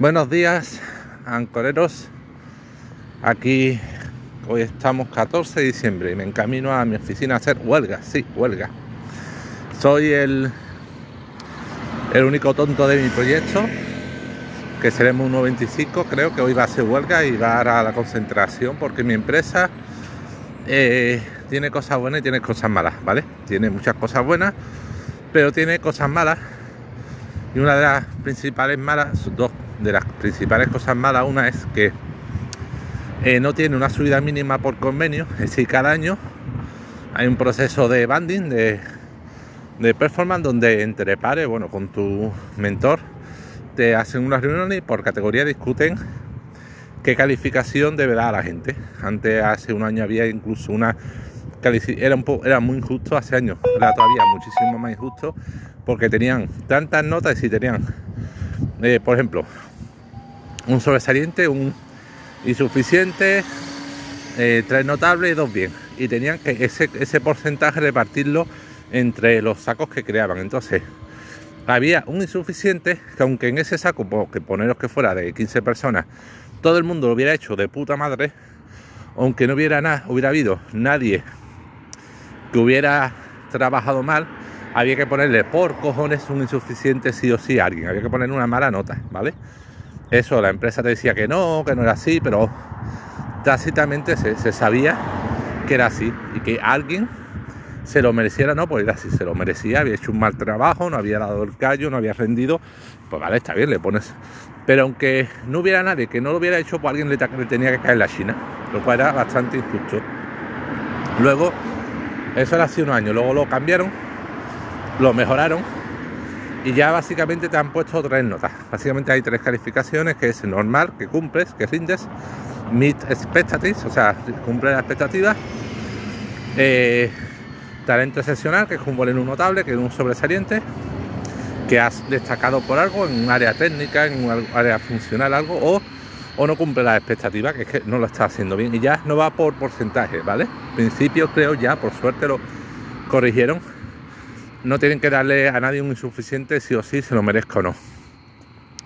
Buenos días, ancoreros. Aquí hoy estamos 14 de diciembre y me encamino a mi oficina a hacer huelga. Sí, huelga. Soy el, el único tonto de mi proyecto, que seremos un 95. Creo que hoy va a ser huelga y va a la concentración porque mi empresa eh, tiene cosas buenas y tiene cosas malas, ¿vale? Tiene muchas cosas buenas, pero tiene cosas malas. Y una de las principales malas, dos de las principales cosas malas, una es que eh, no tiene una subida mínima por convenio, es decir, cada año hay un proceso de banding, de, de performance, donde entre pares, bueno, con tu mentor, te hacen unas reuniones y por categoría discuten qué calificación debe dar a la gente. Antes, hace un año, había incluso una era, un era muy injusto hace años, era todavía muchísimo más injusto porque tenían tantas notas y si tenían, eh, por ejemplo, un sobresaliente, un insuficiente, eh, tres notables y dos bien. Y tenían que ese, ese porcentaje repartirlo entre los sacos que creaban. Entonces, había un insuficiente que aunque en ese saco, que poneros que fuera de 15 personas, todo el mundo lo hubiera hecho de puta madre, aunque no hubiera nada, hubiera habido nadie que hubiera trabajado mal, había que ponerle por cojones un insuficiente sí o sí a alguien, había que poner una mala nota, ¿vale? Eso, la empresa te decía que no, que no era así, pero tácitamente se, sabía que era así y que alguien se lo mereciera, no, pues era así, se lo merecía, había hecho un mal trabajo, no había dado el callo, no había rendido, pues vale, está bien, le pones. Pero aunque no hubiera nadie que no lo hubiera hecho, pues alguien le, le tenía que caer la China, lo cual era bastante injusto. Luego, eso era hace un año, luego lo cambiaron, lo mejoraron y ya básicamente te han puesto tres notas. Básicamente hay tres calificaciones, que es normal, que cumples, que rindes, meet expectations, o sea, cumple las expectativas, eh, talento excepcional, que es un boleno notable, que es un sobresaliente, que has destacado por algo en un área técnica, en un área funcional, algo, o, o no cumple las expectativas, que es que no lo está haciendo bien. Y ya no va por porcentaje, ¿vale? En principio creo ya, por suerte lo corrigieron no tienen que darle a nadie un insuficiente si o sí se lo merezca o no.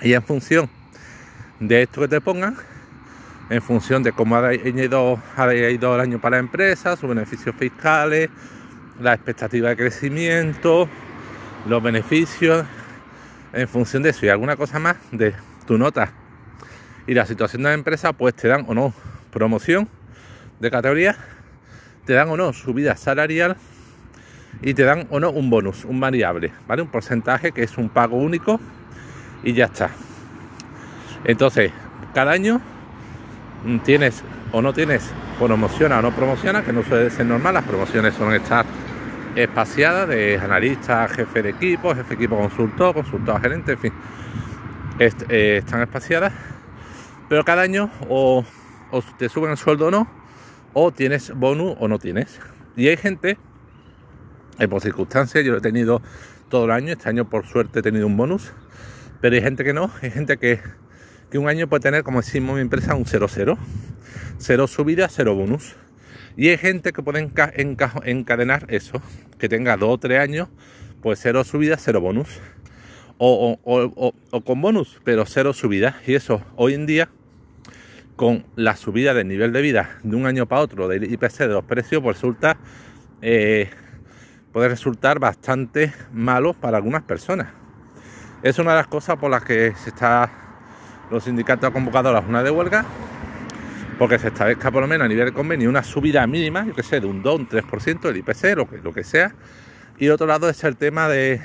Y en función de esto que te pongan, en función de cómo ha ido, ha ido el año para la empresa, sus beneficios fiscales, la expectativa de crecimiento, los beneficios, en función de eso y alguna cosa más de tu nota y la situación de la empresa, pues te dan o no promoción de categoría, te dan o no subida salarial y te dan o no un bonus, un variable, ¿vale? Un porcentaje que es un pago único y ya está. Entonces, cada año tienes o no tienes promociona o no promociona, que no suele ser normal, las promociones suelen estar espaciadas de analista, jefe de equipo, jefe de equipo consultor, consultor gerente, en fin, eh, están espaciadas, pero cada año o, o te suben el sueldo o no, o tienes bonus o no tienes. Y hay gente por circunstancias, yo lo he tenido todo el año, este año por suerte he tenido un bonus, pero hay gente que no, hay gente que, que un año puede tener, como decimos mi empresa, un 0-0, cero subida, cero bonus. Y hay gente que puede encadenar eso, que tenga dos o tres años, pues cero subida, cero bonus. O, o, con bonus, pero cero subida. Y eso hoy en día, con la subida del nivel de vida de un año para otro del IPC de los precios, pues resulta eh, puede resultar bastante malo para algunas personas. Es una de las cosas por las que se está los sindicatos han convocado a la jornada de huelga, porque se establezca por lo menos a nivel de convenio una subida mínima, yo que sé, de un 2, un 3% del IPC, lo que, lo que sea. Y otro lado es el tema de,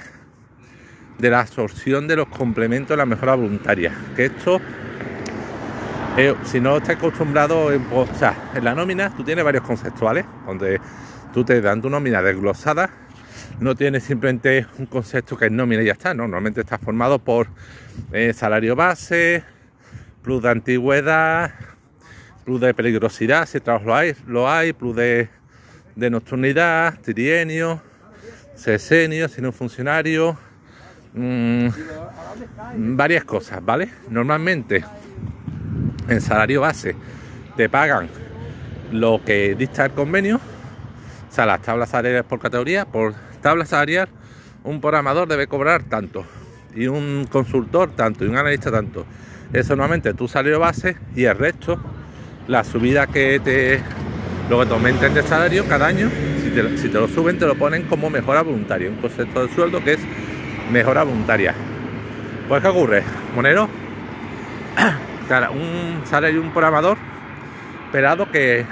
de la absorción de los complementos de la mejora voluntaria. Que esto, eh, si no estás acostumbrado, en, o sea, en la nómina tú tienes varios conceptuales, donde tú te dan tu nómina desglosada, no tienes simplemente un concepto que es nómina y ya está, normalmente está formado por eh, salario base, plus de antigüedad, plus de peligrosidad, si trabajo lo hay, lo hay plus de, nocturnidad, trienio, sesenio, si no funcionario, mm, varias cosas, ¿vale? Normalmente en salario base te pagan lo que dicta el convenio, o sea, las tablas salariales por categoría, por tabla salarial, un programador debe cobrar tanto. y un consultor tanto y un analista tanto. Eso normalmente tu salario base y el resto, la subida que te lo que te aumenten de salario cada año, si te, lo suben, te lo ponen como mejora voluntaria, un concepto de sueldo que es mejora voluntaria. Pues ¿qué ocurre? Monero, un salario un programador, esperado que,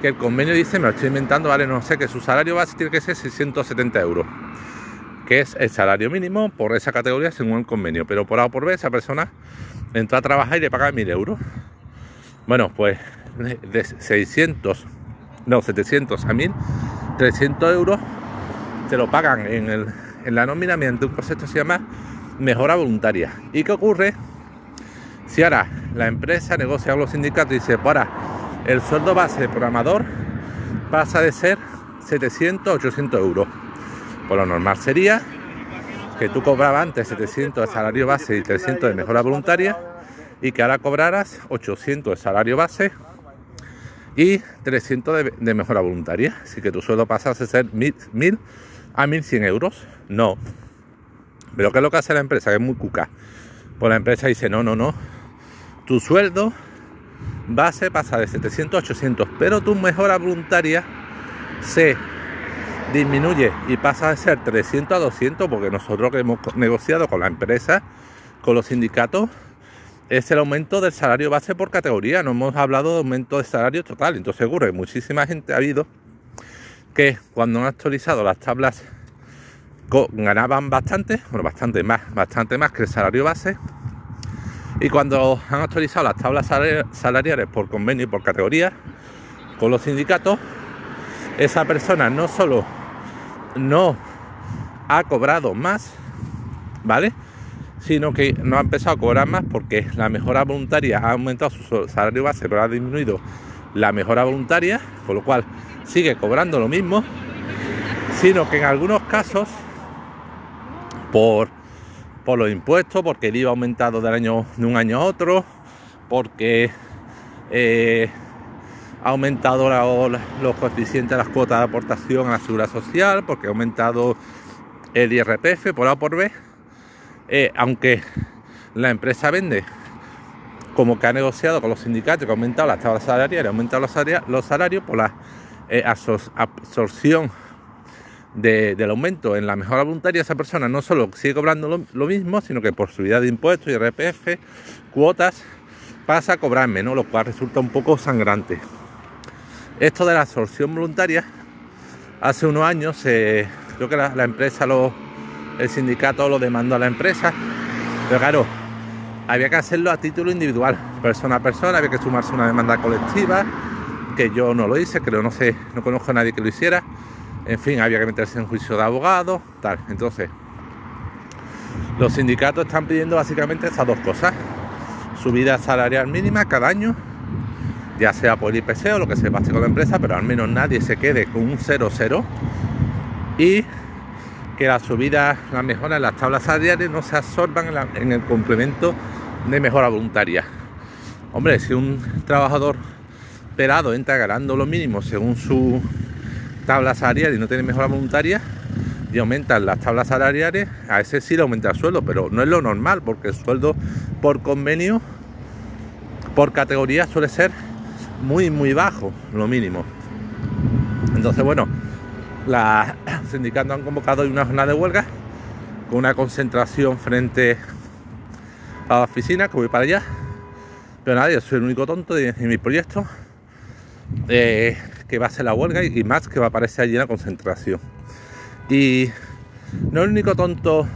que el convenio dice, me lo estoy inventando, vale, no sé, que su salario base tiene que ser 670 euros que es el salario mínimo por esa categoría según el convenio. Pero por A o por B, esa persona entra a trabajar y le paga 1000 euros. Bueno, pues de 600, no, 700 a 1000, 300 euros te lo pagan en, el, en la nómina mediante un concepto que se llama mejora voluntaria. ¿Y qué ocurre? Si ahora la empresa negocia con los sindicatos y dice, para el sueldo base de programador pasa de ser 700 800 euros por lo normal sería que tú cobrabas antes 700 de salario base y 300 de mejora voluntaria y que ahora cobraras 800 de salario base y 300 de, mejora voluntaria. Así que tu sueldo pasa a ser 1000, a 1100 euros. No. Pero ¿qué es lo que hace la empresa? Que es muy cuca. Pues la empresa dice, no, no, no. Tu sueldo base pasa de 700 a 800, pero tu mejora voluntaria se disminuye y pasa a ser 300 a 200 porque nosotros que hemos negociado con la empresa, con los sindicatos, es el aumento del salario base por categoría. No hemos hablado de aumento de salario total. Entonces ocurre muchísima gente ha habido que cuando han actualizado las tablas ganaban bastante, bueno, bastante más, bastante más que el salario base. Y cuando han actualizado las tablas salariales por convenio y por categoría con los sindicatos, esa persona no solo no ha cobrado más, ¿vale? Sino que no ha empezado a cobrar más porque la mejora voluntaria ha aumentado su salario base, pero ha disminuido la mejora voluntaria, con lo cual sigue cobrando lo mismo, sino que en algunos casos, por, los impuestos, porque el IVA ha aumentado del año, de un año a otro, porque eh, ha aumentado los coeficientes de las cuotas de aportación a la seguridad social, porque ha aumentado el IRPF por A por B, eh, aunque la empresa vende como que ha negociado con los sindicatos, que ha aumentado las tablas salariales, ha aumentado los salarios, por la eh, absorción del aumento en la mejora voluntaria, esa persona no solo sigue cobrando lo, lo mismo, sino que por subida de impuestos, IRPF, cuotas, pasa a cobrar menos, lo cual resulta un poco sangrante. Esto de la absorción voluntaria, hace unos años creo que la, empresa, el sindicato lo demandó a la empresa, pero claro, había que hacerlo a título individual, persona a persona, había que sumarse una demanda colectiva, que yo no lo hice, creo, no no conozco a nadie que lo hiciera. En fin, había que meterse en juicio de abogado, tal. Entonces, los sindicatos están pidiendo básicamente esas dos cosas. Subida salarial mínima cada año ya sea por IPC o lo que se pase con la empresa, pero al menos nadie se quede con un 0-0 y que la subida, la mejora en las tablas salariales no se absorban en, el complemento de mejora voluntaria. Hombre, si un trabajador pelado entra ganando lo mínimo según su tabla salarial y no tiene mejora voluntaria y aumentan las tablas salariales, a ese sí le aumenta el sueldo, pero no es lo normal porque el sueldo por convenio, por categoría suele ser muy, muy bajo, lo mínimo. Entonces, bueno, los sindicatos han convocado una jornada de huelga con una concentración frente a la oficina, que voy para allá. Pero nada, yo soy el único tonto de, mi proyecto eh, que va a ser la huelga y, más que va a aparecer allí en la concentración. Y no el único tonto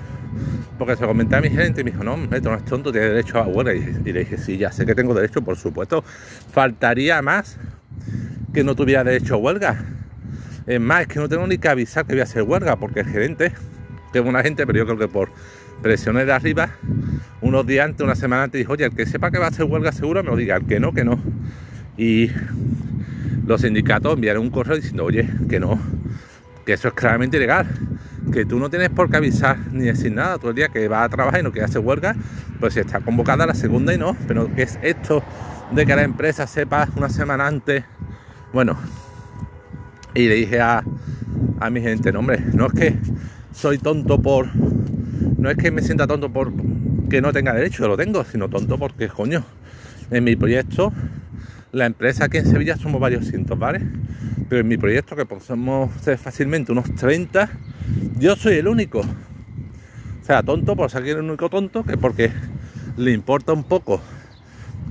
porque se comenté a mi gente y me dijo, no, esto no es tonto, tiene derecho a huelga. Y, le dije, sí, ya sé que tengo derecho, por supuesto. Faltaría más que no tuviera derecho a huelga. Es más, es que no tengo ni que avisar que voy a hacer huelga, porque el gerente, que es una gente, pero yo creo que por presiones de arriba, unos días antes, una semana antes, dijo, oye, el que sepa que va a hacer huelga seguro, me lo diga, el que no, que no. Y los sindicatos enviaron un correo diciendo, oye, que no, que eso es claramente ilegal que tú no tienes por qué avisar ni decir nada todo el día que vas a trabajar y no quieres hacer huelga, pues si está convocada la segunda y no, pero ¿qué es esto de que la empresa sepa una semana antes? Bueno, y le dije a, a mi gente, no hombre, no es que soy tonto por no es que me sienta tonto por que no tenga derecho, lo tengo, sino tonto porque, coño, en mi proyecto, la empresa aquí en Sevilla somos varios cientos, ¿vale? Pero en mi proyecto, que ser fácilmente unos 30, yo soy el único. O sea, tonto por ser el único tonto, que porque le importa un poco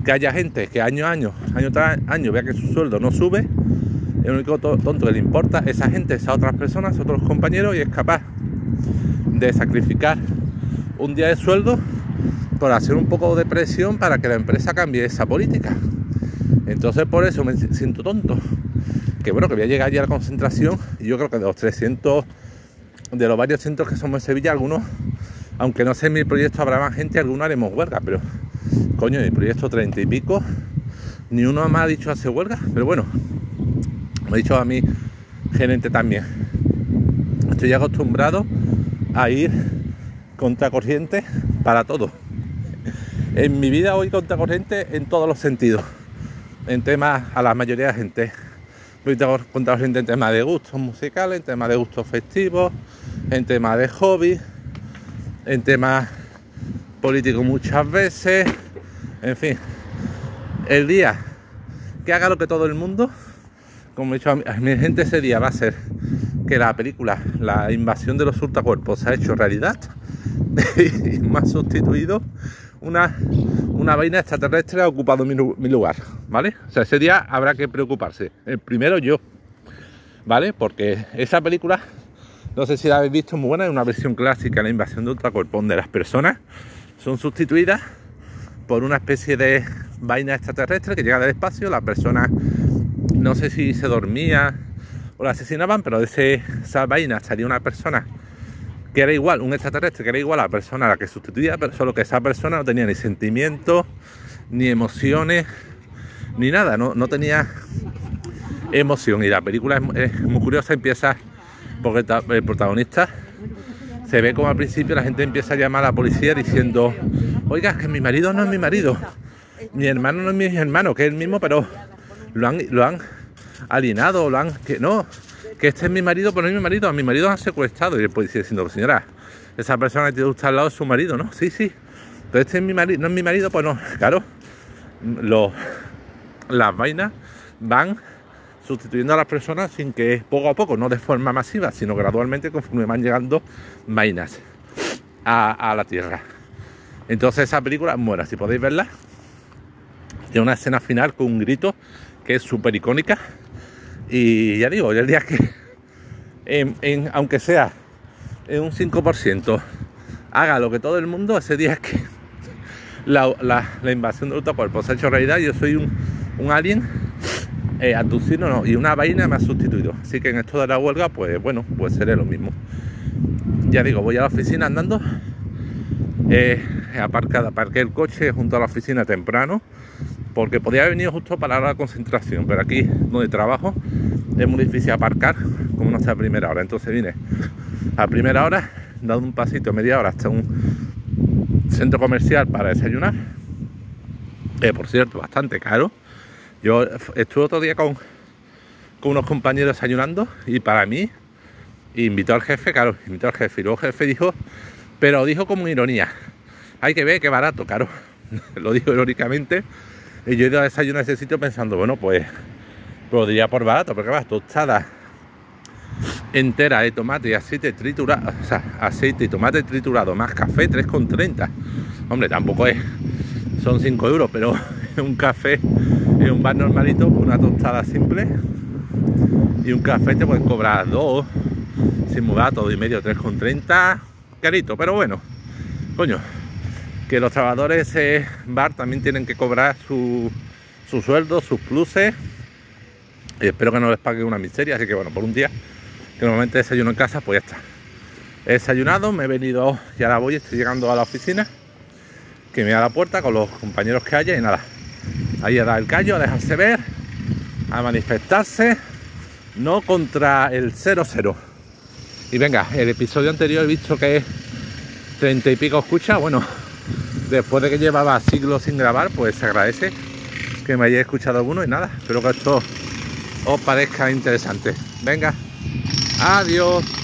que haya gente que año a año, año tras año, vea que su sueldo no sube, el único tonto que le importa a esa gente, a otras personas, otros compañeros, y es capaz de sacrificar un día de sueldo por hacer un poco de presión para que la empresa cambie esa política. Entonces por eso me siento tonto. Que bueno, que voy a llegar ya a la concentración y yo creo que de los 300, de los varios centros que somos en Sevilla, algunos, aunque no sé mi proyecto habrá más gente, algunos haremos huelga, pero coño, mi proyecto 30 y pico, ni uno me ha dicho hacer huelga, pero bueno, me ha dicho a mi gerente también. Estoy acostumbrado a ir contracorriente para todo. En mi vida voy contracorriente en todos los sentidos. En temas a la mayoría de gente. Voy contracorriente en temas de gustos musicales, en temas de gustos festivos, en temas de hobby, en temas políticos muchas veces. En fin, el día que haga lo que todo el mundo, como he dicho a mi, gente ese día va a ser que la película La invasión de los ultracuerpos se ha hecho realidad y me ha sustituido una, una vaina extraterrestre ha ocupado mi, lugar, ¿vale? O sea, ese día habrá que preocuparse. El primero yo, ¿vale? Porque esa película, no sé si la habéis visto, muy buena, es una versión clásica, la invasión de ultracuerpos, donde las personas son sustituidas por una especie de vaina extraterrestre que llega del espacio, la persona no sé si se dormía o la asesinaban, pero de ese, esa vaina salía una persona que era igual, un extraterrestre que era igual a la persona a la que sustituía, pero solo que esa persona no tenía ni sentimientos, ni emociones, ni nada, no, no tenía emoción. Y la película es, muy curiosa, empieza porque el protagonista se ve como al principio la gente empieza a llamar a la policía diciendo, oiga, que mi marido no es mi marido, mi hermano no es mi hermano, que es el mismo, pero lo han, lo han alienado, lo han, que no, que este es mi marido, pero no es mi marido, a mi marido han secuestrado. Y el policía diciendo, señora, esa persona que tiene usted al lado es su marido, ¿no? Sí, sí. Pero este es mi marido, no es mi marido, pues no. Claro, las vainas van sustituyendo a las personas sin que poco a poco, no de forma masiva, sino gradualmente conforme van llegando vainas a, la Tierra. Entonces esa película, bueno, si podéis verla, tiene una escena final con un grito que es súper icónica. Y ya digo, el día que, aunque sea en un 5%, haga lo que todo el mundo, ese día que la, invasión de otro cuerpo se ha hecho realidad. Yo soy un, alien eh, y una vaina me ha sustituido. Así que en esto de la huelga, pues bueno, pues seré lo mismo. Ya digo, voy a la oficina andando. Eh, aparcado, aparqué el coche junto a la oficina temprano porque podía haber venido justo para la concentración, pero aquí donde trabajo es muy difícil aparcar como no sea a primera hora. Entonces vine a primera hora, dado un pasito media hora hasta un centro comercial para desayunar. Eh, por cierto, bastante caro. Yo estuve otro día con, unos compañeros desayunando y para mí invitó al jefe, claro, invitó al jefe y luego el jefe dijo, pero dijo como ironía, hay que ver qué barato, claro, lo dijo irónicamente y yo he ido a desayunar a ese sitio pensando, bueno, pues podría por barato, porque vas tostada entera de tomate y aceite triturado, o sea, aceite y tomate triturado más café 3,30. Hombre, tampoco es, son 5 euros, pero un café en un bar normalito, una tostada simple y un café te pueden cobrar 2, sin mudar todo y medio 3,30, carito, pero bueno, coño, que los trabajadores bar también tienen que cobrar su, su sueldo, sus pluses. Y espero que no les pague una miseria. Así que bueno, por un día que normalmente desayuno en casa, pues ya está. He desayunado, me he venido y ahora voy, estoy llegando a la oficina. Que me da la puerta con los compañeros que haya y nada. Ahí a dar el callo, a dejarse ver, a manifestarse, no contra el 0-0. Y venga, el episodio anterior he visto que 30 y pico escucha, bueno, después de que llevaba siglos sin grabar, pues se agradece que me hayáis escuchado alguno y nada, espero que esto os parezca interesante. Venga, adiós.